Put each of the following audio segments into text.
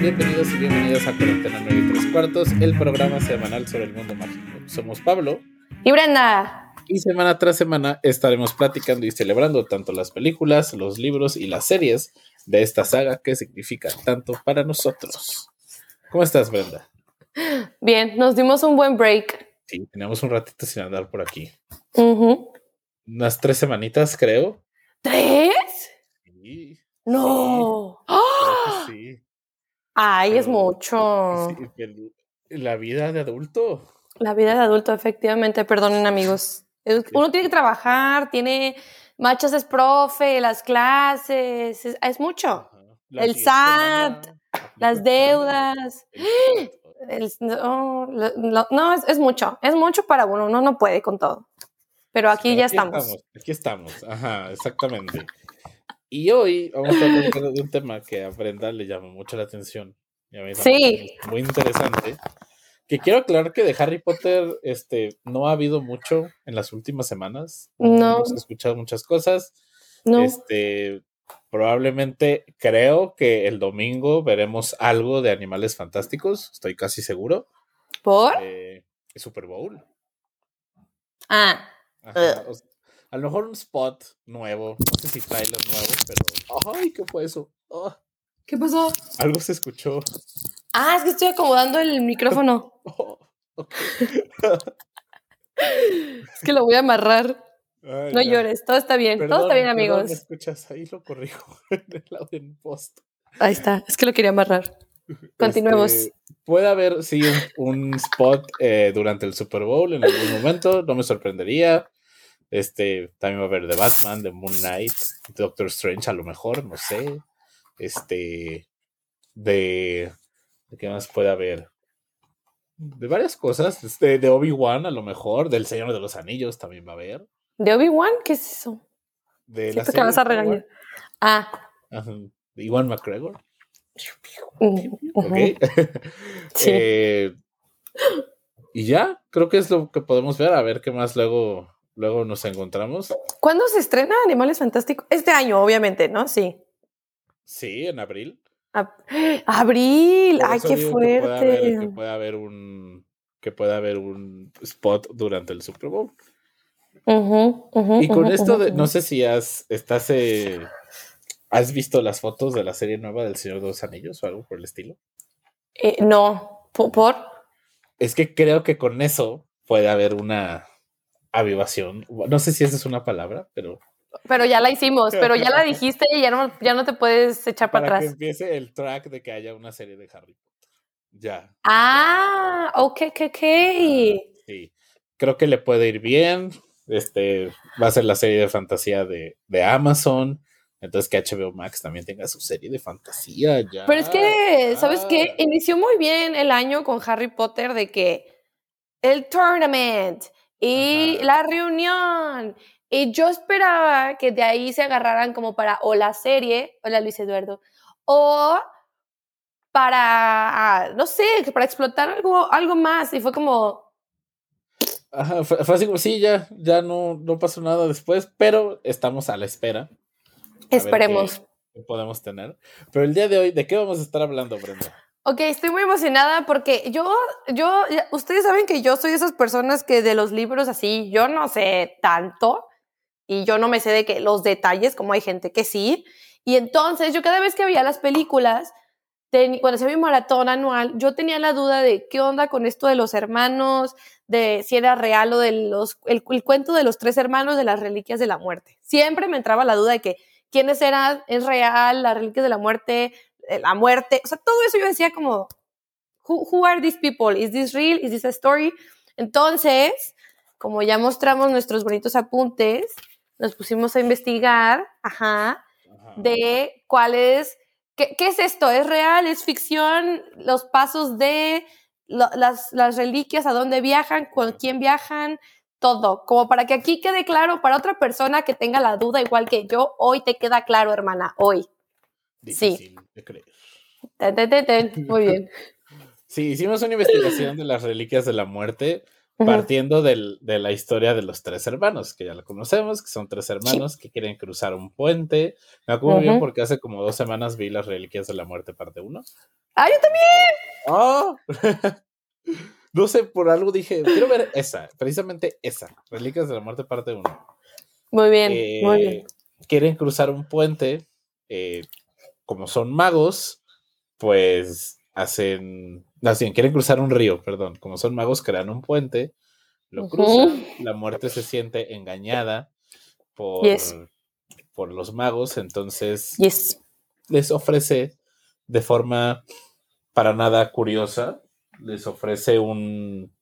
bienvenidos y bienvenidas a Cuarentena 9 y 3 cuartos, el programa semanal sobre el mundo mágico. Somos Pablo. Y Brenda. Y semana tras semana estaremos platicando y celebrando tanto las películas, los libros y las series de esta saga que significa tanto para nosotros. ¿Cómo estás, Brenda? Bien, nos dimos un buen break. Sí, teníamos un ratito sin andar por aquí. Unas tres semanitas, creo. ¿Tres? Sí. No. Ay, es mucho. la vida de adulto. La vida de adulto, efectivamente, perdonen amigos. Uno tiene que trabajar, tiene marchas es profe, las clases, es, mucho. el SAT, las deudas. no, es, mucho, es mucho para uno, uno no puede con todo. Pero aquí ya estamos. Aquí estamos, ajá, exactamente. Y hoy vamos a hablar de un tema que a Brenda le llama mucho la atención. sí. Muy interesante. Que quiero aclarar que de Harry Potter este, no ha habido mucho en las últimas semanas. No. Hemos escuchado muchas cosas. No. Este, probablemente creo que el domingo veremos algo de Animales Fantásticos. Estoy casi seguro. ¿Por? Eh, Super Bowl. Ah. A lo mejor un spot nuevo. No sé si trailer nuevo, pero. ¡Ay! ¿Qué fue eso? Ah. ¿Qué pasó? Algo se escuchó. Ah, es que estoy acomodando el micrófono. Oh, es que lo voy a amarrar. no llores, todo está bien, todo está bien, amigos. ¿Me escuchas? Ahí lo corrijo en el post. Ahí está, es que lo quería amarrar. Continuemos. Este, puede haber, sí, un, spot eh, durante el Super Bowl en algún momento, no me sorprendería. Este, también va a haber de Batman, de Moon Knight, Doctor Strange a lo mejor, no sé. Este, de ¿De qué más puede haber? De varias cosas. Este, de Obi-Wan, a lo mejor. Del Señor de los Anillos también va a haber. ¿De Obi-Wan? ¿Qué es eso? De la que vas a regañar. Ah. De Iwan McGregor. sí. Eh, y ya, creo que es lo que podemos ver. A ver qué más luego, luego nos encontramos. ¿Cuándo se estrena Animales Fantásticos? Este año, obviamente, ¿no? Sí. Sí, en abril. Abril, ay, qué fuerte. Que pueda, haber, un que pueda haber un spot durante el Super Bowl. y con esto de, no sé si has, estás, eh, has visto las fotos de la serie nueva del Señor de los Anillos o algo por el estilo. Eh, no, ¿por? Es que creo que con eso puede haber una avivación. No sé si esa es una palabra, pero pero ya la hicimos, pero ya la dijiste y ya no, ya no te puedes echar para, para atrás. que empiece el track de que haya una serie de Harry Potter. Ya. Ah, ok, ok, ok. Sí, creo que le puede ir bien. Este va a ser la serie de fantasía de, de Amazon. Entonces que HBO Max también tenga su serie de fantasía ya. Pero es que, ¿sabes qué? Inició muy bien el año con Harry Potter de que el tournament y la reunión y yo esperaba que de ahí se agarraran como para o la serie, hola Luis Eduardo, o para, no sé, para explotar algo, algo más. Y fue como... Ajá, fue, así como, sí, ya, ya no, no pasó nada después, pero estamos a la espera. Esperemos. Qué, podemos tener. Pero el día de hoy, ¿de qué vamos a estar hablando, Brenda? Ok, estoy muy emocionada porque yo, yo, ustedes saben que yo soy de esas personas que de los libros así, yo no sé tanto, y yo no me sé de que los detalles, como hay gente que sí. Y entonces yo cada vez que veía las películas, cuando hacía mi maratón anual, yo tenía la duda de qué onda con esto de los hermanos, de si era real o de los, el, cuento de los tres hermanos de las reliquias de la muerte. Siempre me entraba la duda de que quiénes eran, es real, las reliquias de la muerte, la muerte, o sea, todo eso yo decía como, who, who are these people? Is this real? Is this a story? Entonces, como ya mostramos nuestros bonitos apuntes, nos pusimos a investigar, ajá, de cuál es, qué, es esto, ¿es real? ¿Es ficción? Los pasos de las, las reliquias, a dónde viajan, con quién viajan, todo, como para que aquí quede claro para otra persona que tenga la duda igual que yo, hoy te queda claro, hermana, hoy. Sí. de creer. Ten, ten, ten, Muy bien. Sí, hicimos una investigación de las reliquias de la muerte partiendo del, de la historia de los tres hermanos, que ya lo conocemos, que son tres hermanos que quieren cruzar un puente. Me acuerdo bien porque hace como dos semanas vi las Reliquias de la Muerte parte 1. ¡Ah, yo también! ¡Oh! no sé, por algo dije, quiero ver esa, precisamente esa, Reliquias de la Muerte parte 1. Muy bien, muy bien. Eh, quieren cruzar un puente, eh, como son magos, pues hacen, así, quieren cruzar un río, perdón, como son magos, crean un puente, lo cruzan, la muerte se siente engañada por, por los magos, entonces les ofrece de forma para nada curiosa, les ofrece un,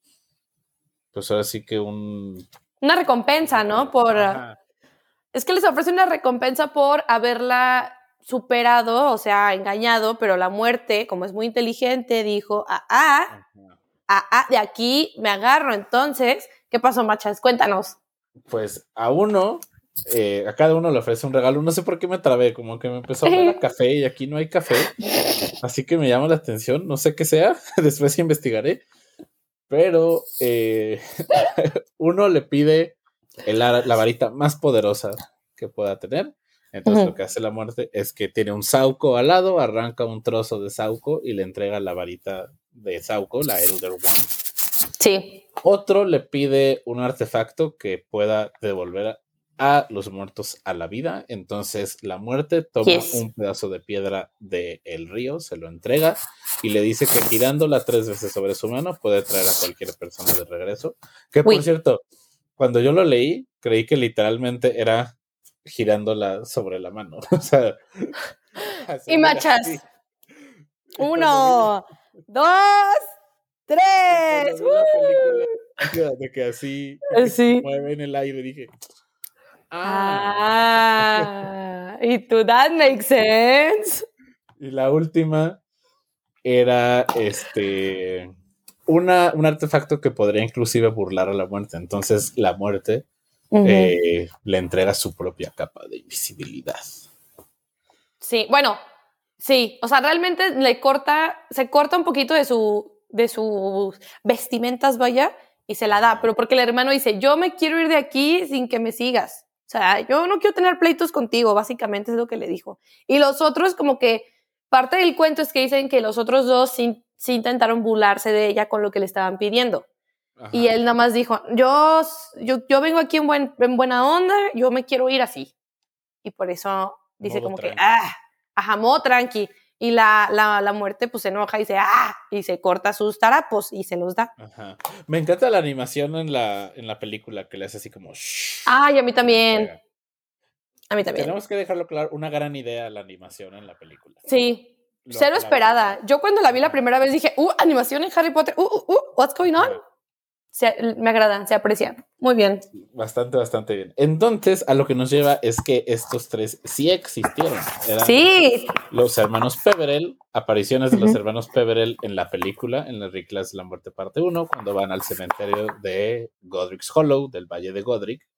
pues ahora sí que un... Una recompensa, ¿no? Por... Es que les ofrece una recompensa por haberla superado, o sea, engañado, pero la muerte, como es muy inteligente, dijo, ah, ah, ah, ah, de aquí me agarro. Entonces, ¿qué pasó, Machas? Cuéntanos. Pues a uno, eh, a cada uno le ofrece un regalo. No sé por qué me trabé, como que me empezó a ver café y aquí no hay café. Así que me llama la atención, no sé qué sea, después investigaré. Pero eh, uno le pide la varita más poderosa que pueda tener entonces lo que hace la muerte es que tiene un Sauco al lado, arranca un trozo de Sauco y le entrega la varita de Sauco, la Elder One. Sí. Otro le pide un artefacto que pueda devolver a los muertos a la vida. Entonces la muerte toma un pedazo de piedra del río, se lo entrega y le dice que girándola tres veces sobre su mano puede traer a cualquier persona de regreso. Que por cierto, cuando yo lo leí, creí que literalmente era girándola sobre la mano. o sea, y machas. Uno, dos, tres. De que así sí. mueve en el aire, dije. Ah, y tú, that makes sense. Y la última era este una, un artefacto que podría inclusive burlar a la muerte. Entonces, la muerte eh, le entrega su propia capa de invisibilidad. Sí, bueno, sí, o sea, realmente le corta, se corta un poquito de su, de sus vestimentas, vaya, y se la da, pero porque el hermano dice, yo me quiero ir de aquí sin que me sigas. O sea, yo no quiero tener pleitos contigo, básicamente es lo que le dijo. Y los otros, como que parte del cuento es que dicen que los otros dos sí intentaron burlarse de ella con lo que le estaban pidiendo. Y él nada más dijo, yo, yo, vengo aquí en, buen, en buena onda, yo me quiero ir así. Y por eso dice como que, ah, ajá, tranqui. Y la, la, la, muerte pues se enoja y dice, ah, y se corta sus tarapos y se los da. Ajá. Me encanta la animación en la, en la película que le hace así como... Ay, a mí también. A mí también. Tenemos que dejarlo claro, una gran idea la animación en la película. Sí, cero esperada. Yo cuando la vi la primera vez dije, uh, animación en Harry Potter, uh, uh, uh what's going on? Me agradan, se aprecian. Muy bien. Bastante, bastante bien. Entonces, a lo que nos lleva es que estos tres sí existieron. sí. Los hermanos Peverell, apariciones de los hermanos Peverell en la película, en las Riclas de la Muerte parte 1, cuando van al cementerio de Godric's Hollow, del Valle de Godric.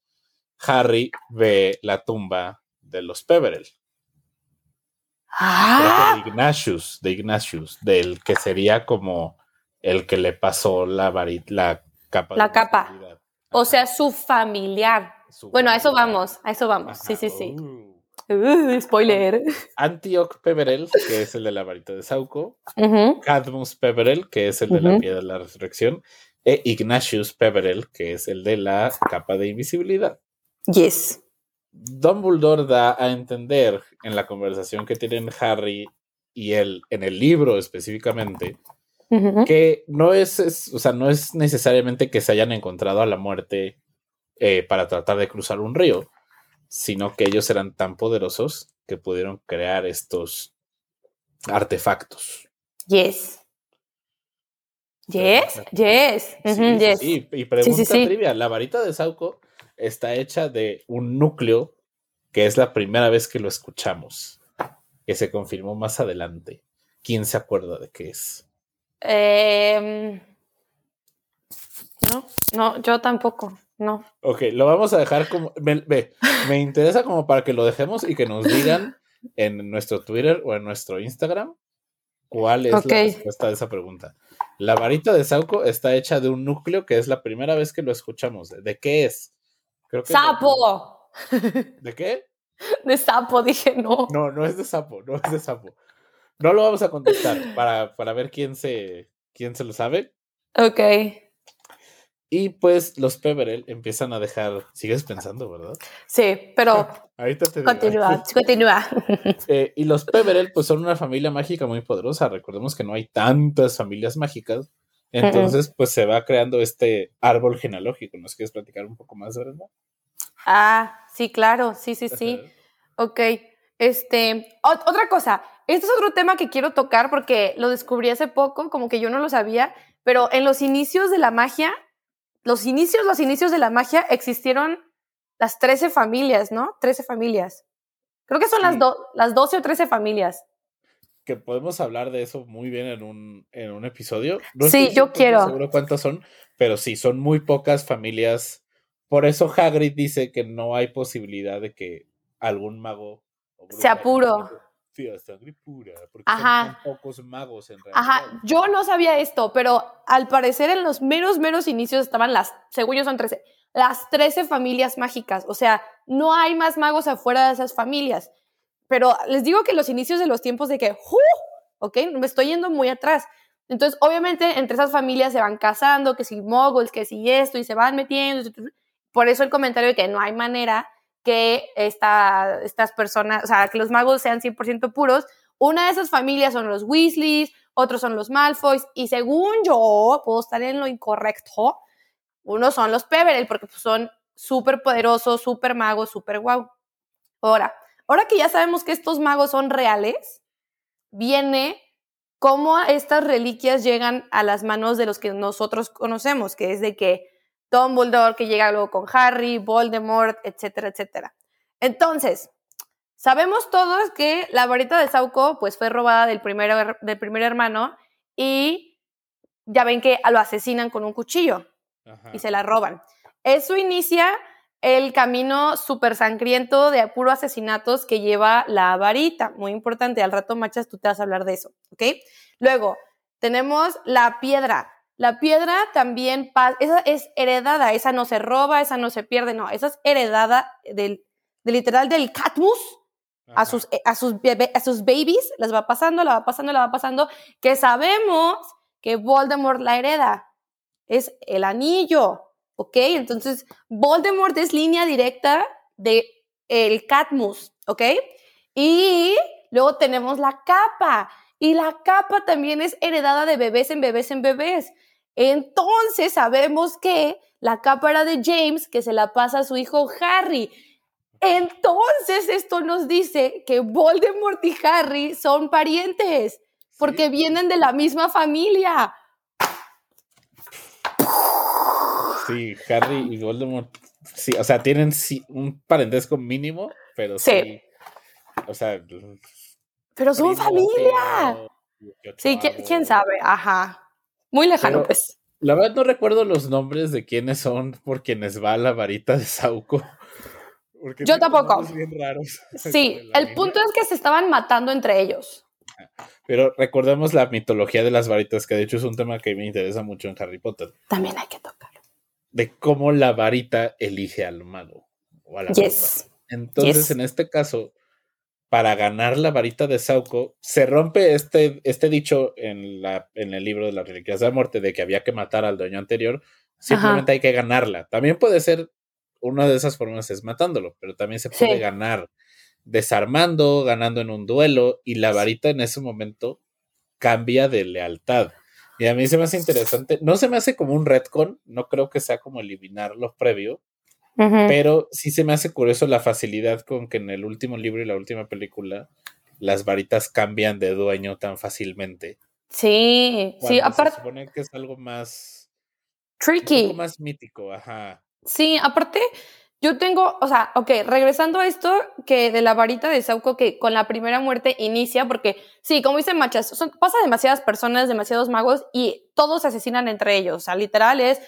Harry ve la tumba de los Peverell. Ah. De Ignatius, de Ignatius, del que sería como el que le pasó la varita, la la capa. O sea, su familiar. bueno, a eso vamos, a eso vamos. Sí, sí, sí. Uh. Uh, spoiler. Antioch Peverell, que es el de la varita de Sauco. Cadmus Peverell, que es el de la piedra de la resurrección. E Ignatius Peverell, que es el de la capa de invisibilidad. Yes. Dumbledore da a entender en la conversación que tienen Harry y él, en el libro específicamente, que no es, o sea, no es necesariamente que se hayan encontrado a la muerte eh, para tratar de cruzar un río, sino que ellos eran tan poderosos que pudieron crear estos artefactos. Yes. Yes, yes. sí, y pregunta trivia, la varita de Sauco está hecha de un núcleo que es la primera vez que lo escuchamos, que se confirmó más adelante. ¿Quién se acuerda de qué es? Em, no, no, yo tampoco, no. Ok, lo vamos a dejar como. Ve, me interesa como para que lo dejemos y que nos digan en nuestro Twitter o en nuestro Instagram cuál es la respuesta de esa pregunta. La varita de Sauco está hecha de un núcleo que es la primera vez que lo escuchamos. ¿De qué es? Creo que ¡Sapo! ¿De qué? De sapo, dije no. No, no es de sapo, no es de sapo. No lo vamos a contestar para, para ver quién se, quién se lo sabe. Ok. Y pues los Peverell empiezan a dejar. Sigues pensando, ¿verdad? Sí, pero. Ahorita te Continúa, continúa. Eh, y los Peverell, pues son una familia mágica muy poderosa. Recordemos que no hay tantas familias mágicas. Entonces, pues se va creando este árbol genealógico. ¿Nos quieres platicar un poco más, verdad? Ah, sí, claro. Sí, sí, sí. Ok. Este. otra cosa. Este es otro tema que quiero tocar porque lo descubrí hace poco, como que yo no lo sabía, pero en los inicios de la magia los inicios, los inicios de la magia existieron las 13 familias, ¿no? 13 familias. Creo que son las, las 12 o 13 familias. Que podemos hablar de eso muy bien en un, en un episodio. sí, yo quiero. seguro cuántas son, pero sí, son muy pocas familias. Por eso Hagrid dice que no hay posibilidad de que algún mago se apuro sangre pura, porque Ajá. son pocos magos en realidad. Ajá, yo no sabía esto, pero al parecer en los menos, menos inicios estaban las, según yo son 13, las 13 familias mágicas, o sea, no hay más magos afuera de esas familias. Pero les digo que los inicios de los tiempos de que, ¡uh! ¿ok? Me estoy yendo muy atrás. Entonces, obviamente, entre esas familias se van casando, que si moguls, que si esto, y se van metiendo. Por eso el comentario de que no hay manera que esta, estas personas, o sea, que los magos sean 100% puros. Una de esas familias son los Weasleys, otros son los Malfoys, y según yo, puedo estar en lo incorrecto, unos son los Peverell, porque pues, son súper poderosos, súper magos, súper guau. Ahora, ahora que ya sabemos que estos magos son reales, viene cómo estas reliquias llegan a las manos de los que nosotros conocemos, que es de que Dumbledore que llega luego con Harry, Voldemort, etcétera, etcétera. Entonces, sabemos todos que la varita de Sauco pues fue robada del primer, del primer hermano y ya ven que lo asesinan con un cuchillo y se la roban. Eso inicia el camino súper sangriento de puro asesinatos que lleva la varita. Muy importante, al rato, Machas, tú te vas a hablar de eso, ¿ok? Luego, tenemos la piedra. La piedra también, esa es heredada, esa no se roba, esa no se pierde, no, esa es heredada del, literal del Catmus a sus, a, sus a sus babies, las va pasando, la va pasando, la va pasando, que sabemos que Voldemort la hereda. Es el anillo, ¿ok? Entonces, Voldemort es línea directa de el Catmus, ¿ok? Y luego tenemos la capa. Y la capa también es heredada de bebés en bebés en bebés. Entonces sabemos que la capa era de James, que se la pasa a su hijo Harry. Entonces esto nos dice que Voldemort y Harry son parientes, porque vienen de la misma familia. Sí, Harry y Voldemort, sí, o sea, tienen un parentesco mínimo, pero sí. o sea, pero son familia. Sí, ¿quién sabe? Ajá. Muy lejano, pues. La verdad no recuerdo los nombres de quiénes son por quienes va la varita de Sauco. Yo tampoco. Sí, el punto es que se estaban matando entre ellos. Pero recordemos la mitología de las varitas, que de hecho es un tema que me interesa mucho en Harry Potter. También hay que tocarlo. De cómo la varita elige al mago. O a la yes. Entonces, en este caso, para ganar la varita de Sauco, se rompe este, este dicho en, la, en el libro de las reliquias de la muerte de que había que matar al dueño anterior, simplemente hay que ganarla. También puede ser, una de esas formas es matándolo, pero también se puede ganar desarmando, ganando en un duelo, y la varita en ese momento cambia de lealtad. Y a mí se me hace interesante, no se me hace como un retcon, no creo que sea como eliminar lo previo, pero sí se me hace curioso la facilidad con que en el último libro y la última película las varitas cambian de dueño tan fácilmente. Sí, sí, aparte. Se supone que es algo más. Tricky. más mítico, ajá. Sí, aparte, yo tengo, o sea, ok, regresando a esto, que de la varita de Sauco, que con la primera muerte inicia, porque sí, como dicen Machas, son, pasa demasiadas personas, demasiados magos y todos se asesinan entre ellos. O sea, literal es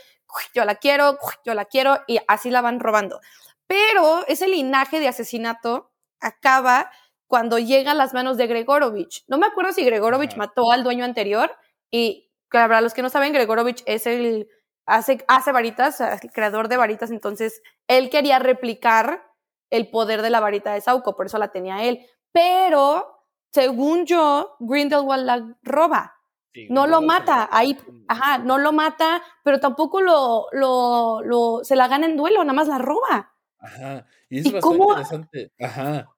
yo la quiero, yo la quiero, y así la van robando. Pero ese linaje de asesinato acaba cuando llega a las manos de Gregorovich. No me acuerdo si Gregorovich mató al dueño anterior y para los que no saben, Gregorovich es el, hace, hace varitas, el creador de varitas, entonces él quería replicar el poder de la varita de Sauco, por eso la tenía él. Pero, según yo, Grindelwald la roba. No lo mata, ahí, ajá, no lo mata, pero tampoco lo, lo, lo, se la gana en duelo, nada más la roba. Ajá, y es bastante interesante, ajá,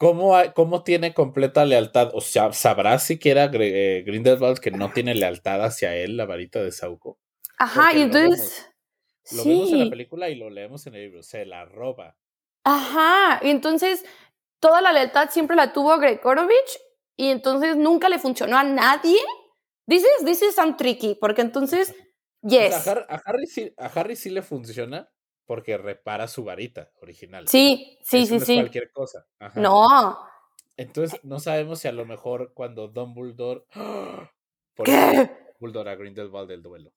¿Cómo, ¿Cómo, tiene completa lealtad? O sea, ¿sabrá siquiera eh, Grindelwald que no tiene lealtad hacia él, la varita de Sauco? Ajá, y entonces. Lo, vemos, en la película y lo leemos en el libro. Se la roba. Ajá, y entonces toda la lealtad siempre la tuvo Gregorovich y entonces nunca le funcionó a nadie. This is, this is some tricky, porque entonces, yes. a, Harry sí, a Harry sí le funciona, porque repara su varita original. Sí, sí, sí, no sí. Es cualquier cosa. No. Entonces, no sabemos si a lo mejor cuando Dumbledore. Por ¿Qué? Dumbledore a Grindelwald del duelo.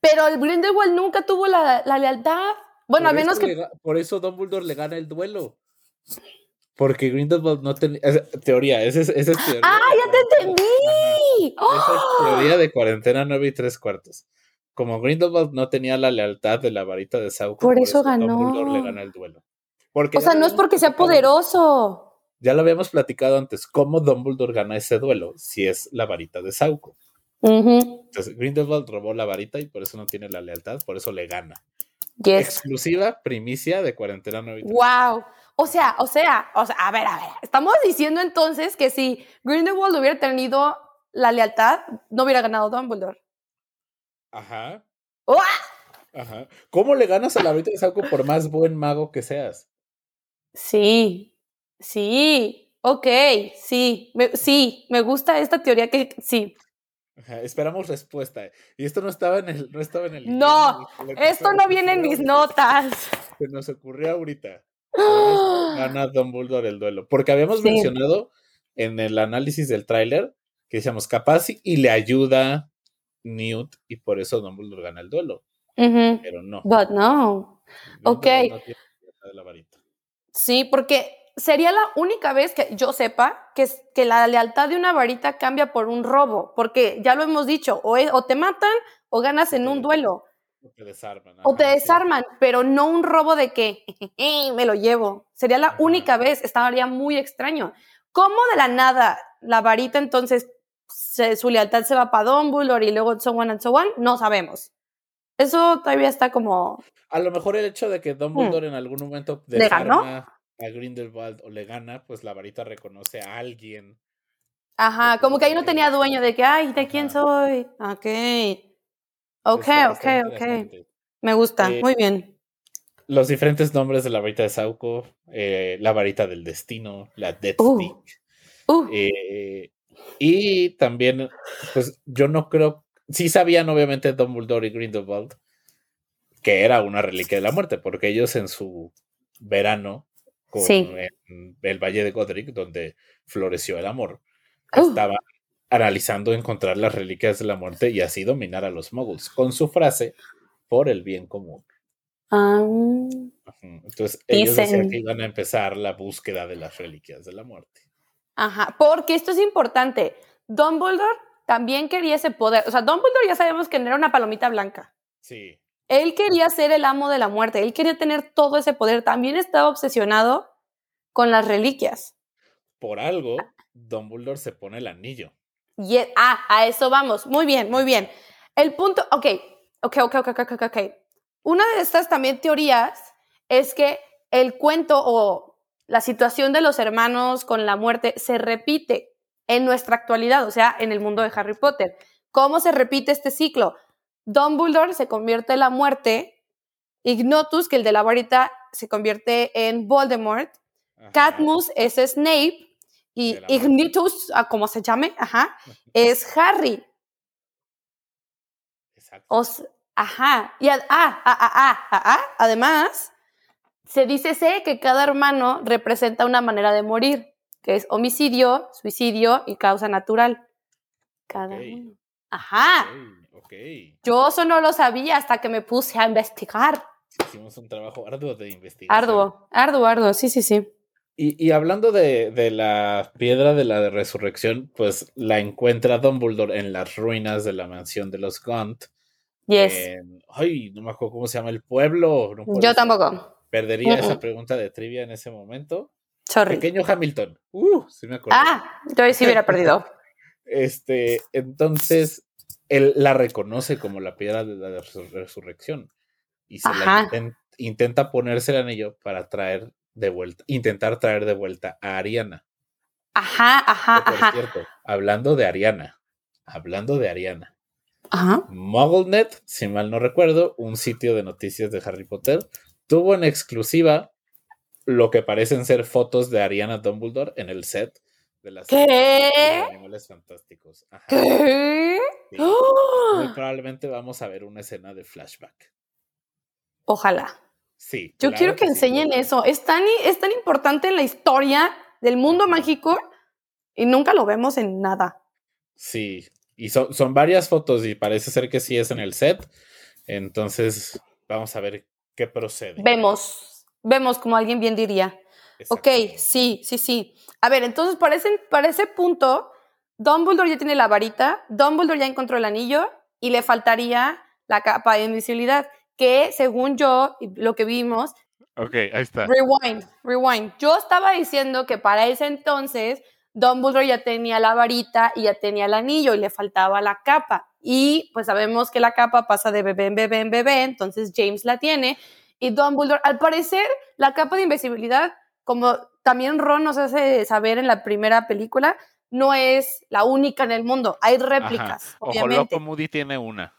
Pero el Grindelwald nunca tuvo la, lealtad. Bueno, al menos que. por eso Dumbledore le gana el duelo. Porque Grindelwald no tenía. Teoría, esa es, esa teoría. ¡Ah, ya te entendí! Esa es teoría de cuarentena nueve y tres cuartos como Grindelwald no tenía la lealtad de la varita de Sauco, por, eso, ganó. Dumbledore le gana el duelo. o sea, no es porque sea poderoso. Ya lo habíamos platicado antes, cómo Dumbledore gana ese duelo si es la varita de Sauco. Entonces, Grindelwald robó la varita y por eso no tiene la lealtad, por eso le gana. Exclusiva primicia de cuarentena 9. Wow. O sea, o sea, o sea, a ver, a ver. Estamos diciendo entonces que si Grindelwald hubiera tenido la lealtad, no hubiera ganado Dumbledore. Ajá. Ajá. ¿Cómo le ganas a la varita de Sauco por más buen mago que seas? Sí, sí, ok, sí, sí, me gusta esta teoría que sí. Ajá, esperamos respuesta. Y esto no estaba en el, no estaba en el. No, esto no viene en mis notas. Se nos ocurrió ahorita. Gana Dumbledore el duelo. Porque habíamos mencionado en el análisis del tráiler que decíamos capaz y le ayuda Newt y por eso Dumbledore gana el duelo. Pero no. But no. ok. sí, porque sería la única vez que yo sepa que, que la lealtad de una varita cambia por un robo, porque ya lo hemos dicho, o, o te matan o ganas en un duelo. O te desarman. o te desarman, pero no un robo de que me lo llevo. Sería la única vez, estaría muy extraño. ¿Cómo de la nada la varita entonces su lealtad se va para Dumbledore y luego so on and so on, no sabemos. Eso todavía está como... A lo mejor el hecho de que Dumbledore hmm. en algún momento desarma a Grindelwald o le gana, pues la varita reconoce a alguien. Ajá, como que ahí no tenía dueño de que, ay, ¿de quién soy? Ok. Ok, ok, ok. Me gusta, eh, muy bien. Los diferentes nombres de la varita de Sauco, eh, la varita del destino, la Death uh. Stick. Uh. Eh, y también, pues yo no creo, sí sabían obviamente Dumbledore y Grindelwald que era una reliquia de la muerte, porque ellos en su verano, con, en el Valle de Godric, donde floreció el amor, uh. estaban analizando encontrar las reliquias de la muerte y así dominar a los moguls, con su frase, por el bien común. Ah. Entonces ellos decían que iban a empezar la búsqueda de las reliquias de la muerte. Ajá, porque esto es importante. Dumbledore también quería ese poder. O sea, Dumbledore ya sabemos que no era una palomita blanca. Sí. Él quería ser el amo de la muerte. Él quería tener todo ese poder. También estaba obsesionado con las reliquias. Por algo, Dumbledore se pone el anillo. Y, e, ah, a eso vamos. Muy bien, muy bien. El punto, ok, ok, ok, ok, ok, ok. Una de estas también teorías es que el cuento o la situación de los hermanos con la muerte se repite en nuestra actualidad, o sea, en el mundo de Harry Potter. ¿Cómo se repite este ciclo? Dumbledore se convierte en la muerte, Ignotus, que el de la varita, se convierte en Voldemort, Cadmus es Snape y Ignitus, ah, como se llame, ajá, es Harry. Exacto. ajá. Y ah, ah, ah, ah, además, se dice sé que cada hermano representa una manera de morir, que es homicidio, suicidio y causa natural. Cada uno. Ajá. Yo eso no lo sabía hasta que me puse a investigar. Hicimos un trabajo arduo de investigar. Arduo, arduo, arduo, sí, sí, sí. Y, y hablando de, de, la piedra de la resurrección, pues la encuentra Dumbledore en las ruinas de la mansión de los Gaunt. Yes. En, ay, no me acuerdo cómo se llama el pueblo. No Yo tampoco. Perdería uh -uh. esa pregunta de trivia en ese momento. Sorry. Pequeño Hamilton. Uh, sí me acuerdo. Ah, entonces sí hubiera perdido. este, entonces, él la reconoce como la piedra de la resurrección. Y se la intent, intenta ponerse el anillo para traer de vuelta, intentar traer de vuelta a Ariana. Ajá, ajá, por ajá. cierto, hablando de Ariana, hablando de Ariana, Ajá. MuggleNet, si mal no recuerdo, un sitio de noticias de Harry Potter, tuvo en exclusiva lo que parecen ser fotos de Ariana Dumbledore en el set de las ¿Qué? de Animales Fantásticos. Ajá. ¿Qué? Sí. ¡Oh! Muy probablemente vamos a ver una escena de flashback. Ojalá. Sí. Yo claro quiero que enseñen eso. Es tan, es tan importante en la historia del mundo mágico y nunca lo vemos en nada. Sí. Y son, son varias fotos y parece ser que sí es en el set. Entonces, vamos a ver qué procede. Vemos, vemos como alguien bien diría. Ok, sí, sí, sí. A ver, entonces para ese, para ese punto, Dumbledore ya tiene la varita, Dumbledore ya encontró el anillo y le faltaría la capa de invisibilidad, que según yo, lo que vimos, Ok, ahí está. rewind, rewind. Yo estaba diciendo que para ese entonces Dumbledore ya tenía la varita y ya tenía el anillo y le faltaba la capa. Y pues sabemos que la capa pasa de bebé en bebé en bebé, entonces James la tiene. Y Dumbledore, al parecer, la capa de invisibilidad, como también Ron nos hace saber en la primera película, no es la única en el mundo. Hay réplicas, Ojo obviamente. Loco Moody tiene una.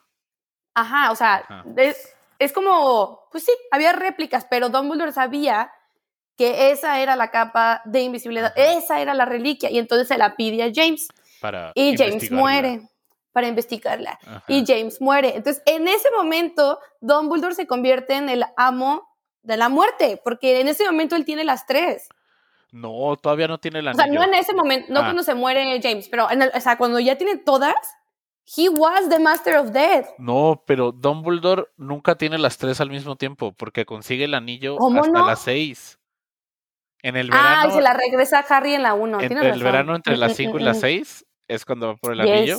Ajá, o sea, Ajá. es, es como, pues sí, había réplicas, pero Dumbledore sabía que esa era la capa de invisibilidad, Ajá. esa era la reliquia, y entonces se la pide a James, Para y James muere para investigarla, Ajá. y James muere. Entonces, en ese momento, Dumbledore se convierte en el amo de la muerte, porque en ese momento él tiene las tres. No, todavía no tiene el O sea, no en ese momento, no Ah. cuando se muere James, pero en el- o sea, cuando ya tiene todas, he was the master of death. No, pero Dumbledore nunca tiene las tres al mismo tiempo, porque consigue el anillo ¿Cómo hasta no? las seis. En el Ah, verano, y se la regresa a Harry en la 1. en el verano entre las cinco y las seis es cuando va por el anillo.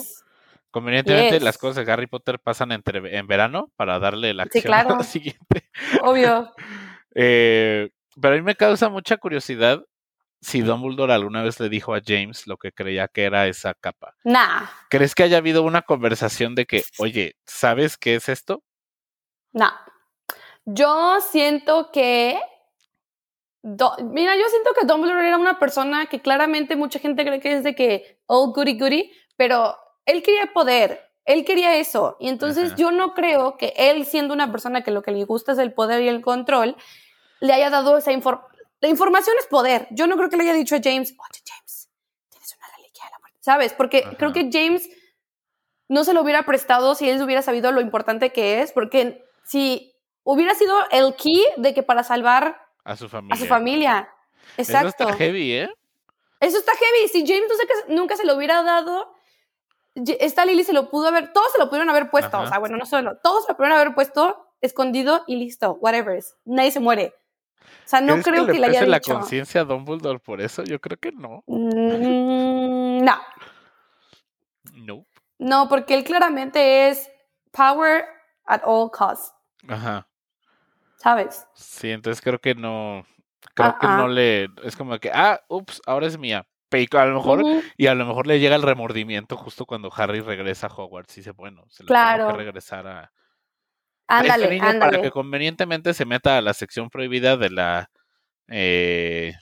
Convenientemente, Yes. las cosas de Harry Potter pasan entre, en verano para darle la Sí, acción a claro. la siguiente. Obvio. Eh, pero a mí me causa mucha curiosidad si Dumbledore alguna vez le dijo a James lo que creía que era esa capa. Nah, ¿Crees que haya habido una conversación de que, oye, ¿sabes qué es esto? nah. Yo siento que. Do- Mira, yo siento que Dumbledore era una persona que claramente mucha gente cree que es de que old goody goody, pero él quería poder, él quería eso. Y entonces yo no creo que él, siendo una persona que lo que le gusta es el poder y el control, le haya dado esa información. La información es poder. Yo no creo que le haya dicho a James, oye, James, tienes una reliquia de la muerte. ¿Sabes? Porque Ajá. creo que James no se lo hubiera prestado si él hubiera sabido lo importante que es, porque si hubiera sido el key de que para salvar A su familia. a su familia. Eso Exacto. está heavy, ¿eh? Eso está heavy. Si James no nunca se lo hubiera dado, esta Lily se lo pudo haber, todos se lo pudieron haber puesto. Ajá. O sea, bueno, no solo, todos se lo pudieron haber puesto escondido y listo, whatever. Nadie se muere. O sea, no ¿Crees creo que que, le le haya pese la dicho. conciencia a Dumbledore por eso? Yo creo que no. Mm, no, No. no, porque él claramente es power at all costs, Ajá. ¿sabes? Sí, entonces creo que no. Creo que Ah, no ah. le. Es como que, ah, ups, ahora es mía. A lo mejor, y a lo mejor le llega el remordimiento justo cuando Harry regresa a Hogwarts y dice, bueno, se tengo Claro. que regresar a, Ándale, niño para ándale. que convenientemente se meta a la sección prohibida de la eh,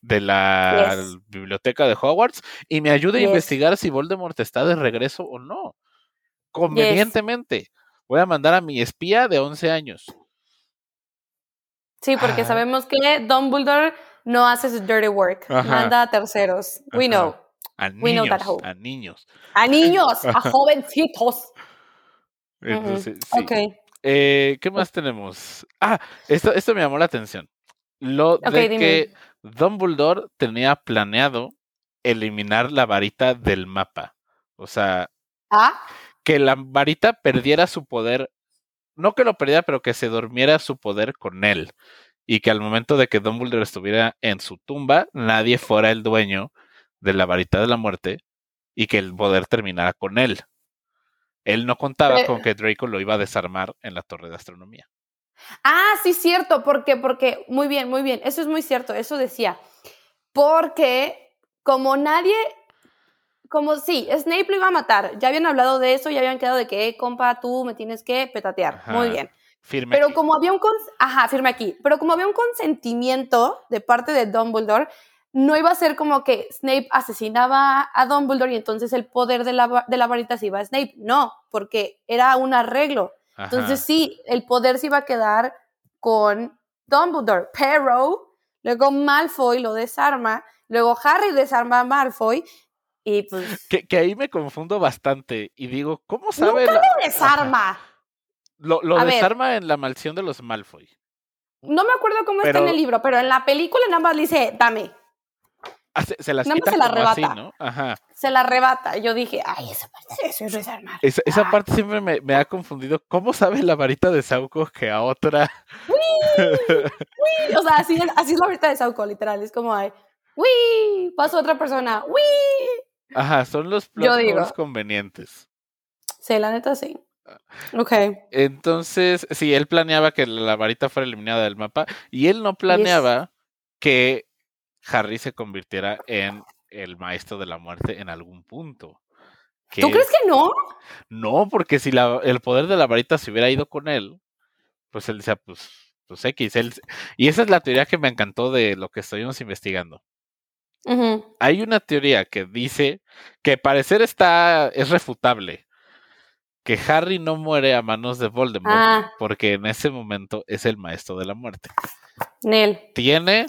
de la Yes. biblioteca de Hogwarts y me ayude a investigar si Voldemort está de regreso o no. Convenientemente. Voy a mandar a mi espía de 11 años. Sí, porque Ah. sabemos que Dumbledore no hace su dirty work, Ajá. manda a terceros. We know. A We know that. A niños. A niños, a jovencitos. Entonces, sí. Eh, ¿Qué más tenemos? Ah, esto, esto me llamó la atención. Lo Ok, de dime. que Dumbledore tenía planeado eliminar la varita del mapa. O sea, Ah, que la varita perdiera su poder. No que lo perdiera, pero que se durmiera su poder con él. y que al momento de que Dumbledore estuviera en su tumba, nadie fuera el dueño de la varita de la muerte y que el poder terminara con él. Él no contaba con que Draco lo iba a desarmar en la torre de astronomía. Ah, sí, cierto, porque, porque, muy bien, muy bien, eso es muy cierto, eso decía. Porque como nadie, como sí, Snape lo iba a matar, ya habían hablado de eso, ya habían quedado de que, eh, compa, tú me tienes que petatear, muy bien. Firme pero como había un, ajá, firme aquí, pero como había un consentimiento de parte de Dumbledore, no iba a ser como que Snape asesinaba a Dumbledore y entonces el poder de la, de la varita se iba a Snape. No, porque era un arreglo. Entonces sí, el poder se iba a quedar con Dumbledore, pero luego Malfoy lo desarma, luego Harry desarma a Malfoy y pues... Que, ahí me confundo bastante y digo, ¿cómo sabe? Nunca lo desarma. Lo, desarma en la maldición de los Malfoy. No me acuerdo cómo está en el libro, pero en la película nada más le dice, dame. Ah, se, las quita se la arrebata. ¿no? Ajá. Se la arrebata. Yo dije, ay, esa parte eso es desarmar. Esa, esa parte siempre me, me, ha confundido. ¿Cómo sabe la varita de Sauco que a otra? ¡Uy! ¡Uy! O sea, así es, así es la varita de Sauco, literal. Es como, ay, ¡Uy! Pasó otra persona. ¡Uy! Ajá, son los plot convenientes. Sí, la neta sí. Ah. Ok. Entonces, sí, él planeaba que la varita fuera eliminada del mapa y él no planeaba que Harry se convirtiera en el maestro de la muerte en algún punto. ¿Tú crees que no? No, porque si la, el poder de la varita se hubiera ido con él, pues él decía, pues, pues X. Él, y esa es la teoría que me encantó de lo que estuvimos investigando. Hay una teoría que dice que parecer está, es refutable, que Harry no muere a manos de Voldemort ah. porque en ese momento es el maestro de la muerte. Nel. Tiene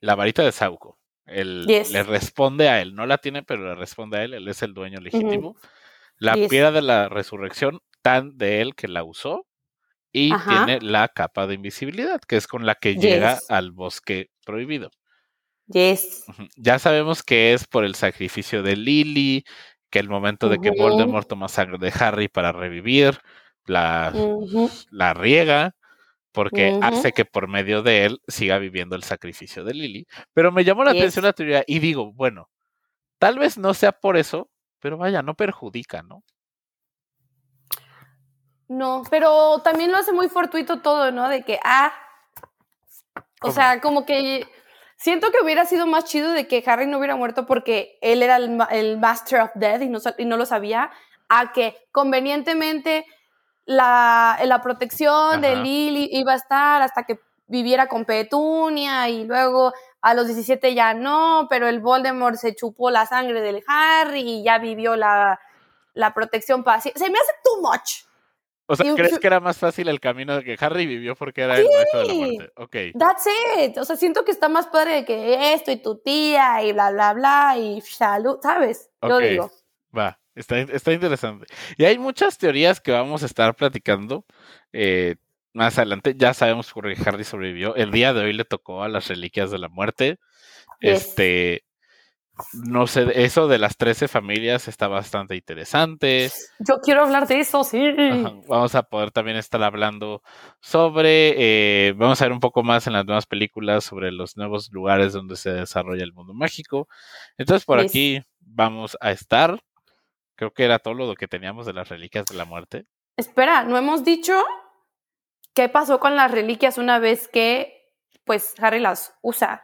la varita de Sauco. Él le responde a él, no la tiene, pero le responde a él, él es el dueño legítimo. La piedra de la resurrección, tan de él que la usó, y tiene la capa de invisibilidad, que es con la que llega al bosque prohibido. Yes. Ya sabemos que es por el sacrificio de Lily, que el momento de que Voldemort toma sangre de Harry para revivir, la, la riega, porque hace que por medio de él siga viviendo el sacrificio de Lily. Pero me llamó la atención la teoría y digo, bueno, tal vez no sea por eso, pero vaya, no perjudica, ¿no? No, pero también lo hace muy fortuito todo, ¿no? De que, ah, o sea, como que siento que hubiera sido más chido de que Harry no hubiera muerto porque él era el, Master of Death y no, y no lo sabía, a que convenientemente la, la protección de Lily iba a estar hasta que viviera con Petunia y luego a los 17 ya no, pero el Voldemort se chupó la sangre del Harry y ya vivió la, la protección paciente. Se me hace too much. O sea, ¿crees que era más fácil el camino de que Harry vivió porque era el maestro de la muerte? Ok. That's it. O sea, siento que está más padre que esto y tu tía y bla, bla, bla y salud, ¿sabes? Yo digo. Va. Está, está, interesante. Y hay muchas teorías que vamos a estar platicando eh, más adelante. Ya sabemos por qué Harry sobrevivió. El día de hoy le tocó a las reliquias de la muerte. Este, no sé, eso de las 13 familias está bastante interesante. Yo quiero hablar de eso, sí. Vamos a poder también estar hablando sobre, eh, vamos a ver un poco más en las nuevas películas sobre los nuevos lugares donde se desarrolla el mundo mágico. Entonces por aquí vamos a estar. Creo que era todo lo que teníamos de las reliquias de la muerte. Espera, ¿no hemos dicho qué pasó con las reliquias una vez que pues Harry las usa?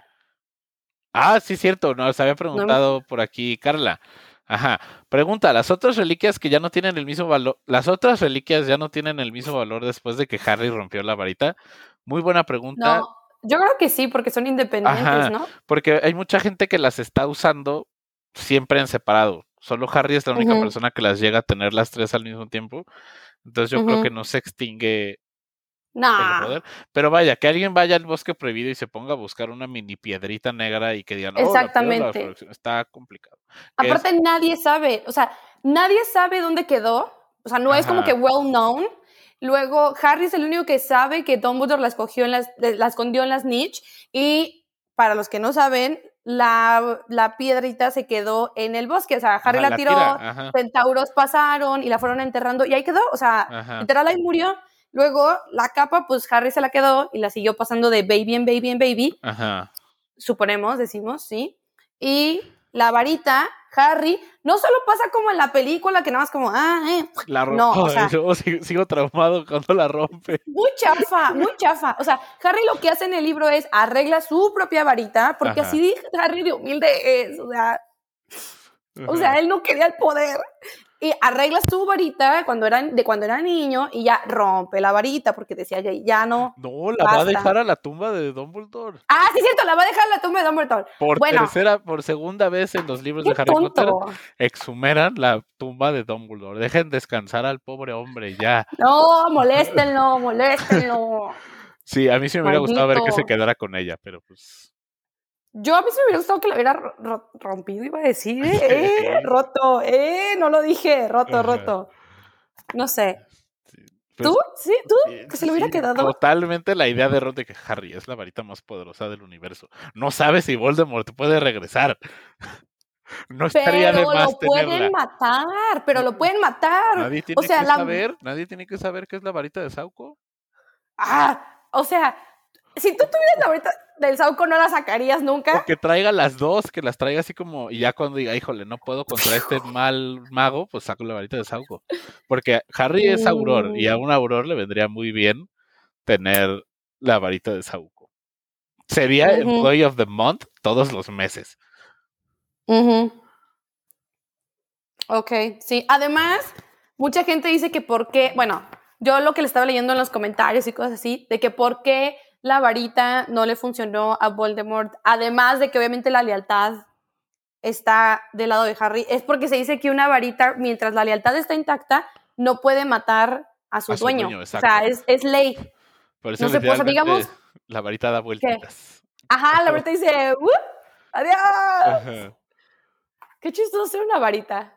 Ah, sí, cierto, nos había preguntado por aquí Carla. Ajá. Pregunta, ¿las otras reliquias que ya no tienen el mismo valor, las otras reliquias ya no tienen el mismo valor después de que Harry rompió la varita? Muy buena pregunta. No, yo creo que sí, porque son independientes, ¿no? Porque hay mucha gente que las está usando siempre en separado. Solo Harry es la única persona que las llega a tener las tres al mismo tiempo. Entonces yo creo que no se extingue no. Pero vaya, que alguien vaya al bosque prohibido y se ponga a buscar una mini piedrita negra y que digan, oh, Exactamente. está complicado. Aparte, nadie sabe, o sea, nadie sabe dónde quedó. O sea, no es como que well known. Luego, Harry es el único que sabe que Dumbledore la escogió en las, la escondió en las niche. Y para los que no saben, la, la, piedrita se quedó en el bosque. O sea, Harry la, tiró, centauros pasaron y la fueron enterrando y ahí quedó. O sea, literal ahí murió. Luego, la capa, pues Harry se la quedó y la siguió pasando de baby en baby en baby. Ajá. Suponemos, decimos, ¿sí? Y la varita, Harry, no solo pasa como en la película, que nada más como, ah, eh. La. No, o sea, yo sigo, traumado cuando la rompe. Muy chafa, muy chafa. O sea, Harry lo que hace en el libro es arregla su propia varita, porque así Harry de humilde es, o sea. O sea, él no quería el poder y arregla su varita cuando era, de cuando era niño y ya rompe la varita porque decía ya, ya no. No, la va a dejar a la tumba de Dumbledore. Ah, sí, cierto, la va a dejar a la tumba de Dumbledore. Por tercera, por segunda vez en los libros de Harry Potter, exhumeran la tumba de Dumbledore. Dejen descansar al pobre hombre ya. No, moléstenlo, moléstenlo. Sí, a mí sí me hubiera gustado ver que se quedara con ella, pero pues. Yo a mí se me hubiera gustado que lo hubiera rompido, iba a decir, eh, eh, roto, eh, no lo dije, roto, roto. No sé. Pues, ¿Tú? ¿Sí? ¿Tú? ¿Que se le hubiera quedado? Totalmente la idea de Ron de que Harry es la varita más poderosa del universo. No sabes si Voldemort puede regresar. No estaría pero de más lo pueden matar, pero lo pueden matar. Nadie tiene que saber, nadie tiene que saber qué es la varita de Sauco. Ah, o sea, si tú tuvieras la varita del Sauco no la sacarías nunca. O que traiga las dos, que las traiga así como, y ya cuando diga, híjole, no puedo contra este mal mago, pues saco la varita de Sauco. Porque Harry es Auror, y a mm. un Auror le vendría muy bien tener la varita de Sauco. Sería el Employee of the Month todos los meses. Ok, sí. Además, mucha gente dice que por qué, bueno, yo lo que le estaba leyendo en los comentarios y cosas así, de que por qué la varita no le funcionó a Voldemort, además de que obviamente la lealtad está del lado de Harry, es porque se dice que una varita, mientras la lealtad está intacta, no puede matar a su, dueño. o sea, es, ley. Por eso no se puede, digamos, la varita da vueltas. Ajá, la varita dice, ¡adiós! Qué chistoso ser una varita.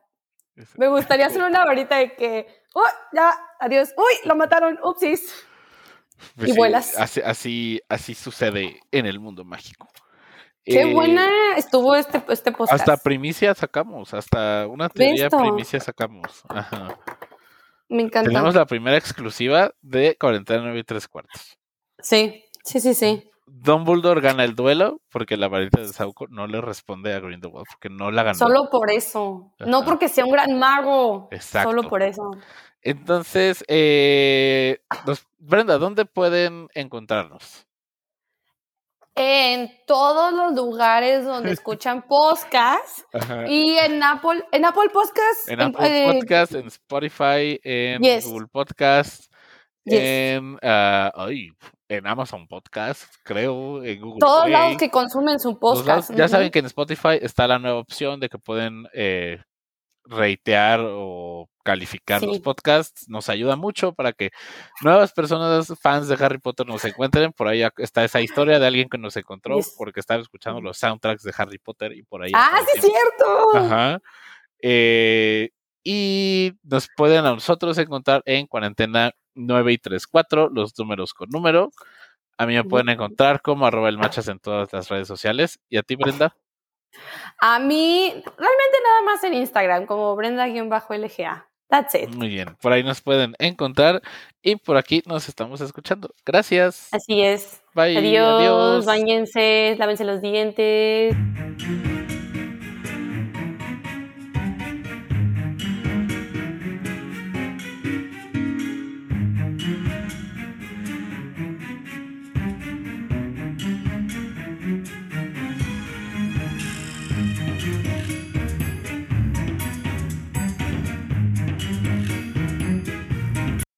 Me gustaría ser una varita de que, ¡oh, ya, adiós! ¡Uy, lo mataron! ¡Upsis! Pues y vuelas. Así, así, así sucede en el mundo mágico. Qué eh, buena estuvo este, este podcast. Hasta primicia sacamos, hasta una teoría primicia sacamos. Ajá. Me encanta. Tenemos la primera exclusiva de 49 y 3 cuartos. Sí, sí, sí, sí. Dumbledore gana el duelo porque la varita de Sauco no le responde a Grindelwald porque no la ganó. Solo por eso. No porque sea un gran mago. Exacto. Solo por eso. Entonces, eh, Brenda, ¿dónde pueden encontrarnos? En todos los lugares donde escuchan podcast y en Apple, en Apple Podcast, en Apple eh, Podcast, en Spotify, en Google Podcast, en, ah, en Amazon Podcast, creo, en Google. Todos lados que consumen su podcast. ya saben que en Spotify está la nueva opción de que pueden eh, reitear o calificar los podcasts. Nos ayuda mucho para que nuevas personas, fans de Harry Potter, nos encuentren. Por ahí está esa historia de alguien que nos encontró porque estaba escuchando los soundtracks de Harry Potter y por ahí. ¡Ah, sí, es cierto! Ajá. Eh, y nos pueden a nosotros encontrar en cuarentena 9 y 3, 4, los números con número. A mí me pueden encontrar como arroba el machas en todas las redes sociales. ¿Y a ti, Brenda? A mí, realmente nada más en Instagram, como Brenda-LGA. That's it. Muy bien, por ahí nos pueden encontrar y por aquí nos estamos escuchando. Gracias. Así es. Bye. Adiós, adiós. bañense, lávense los dientes.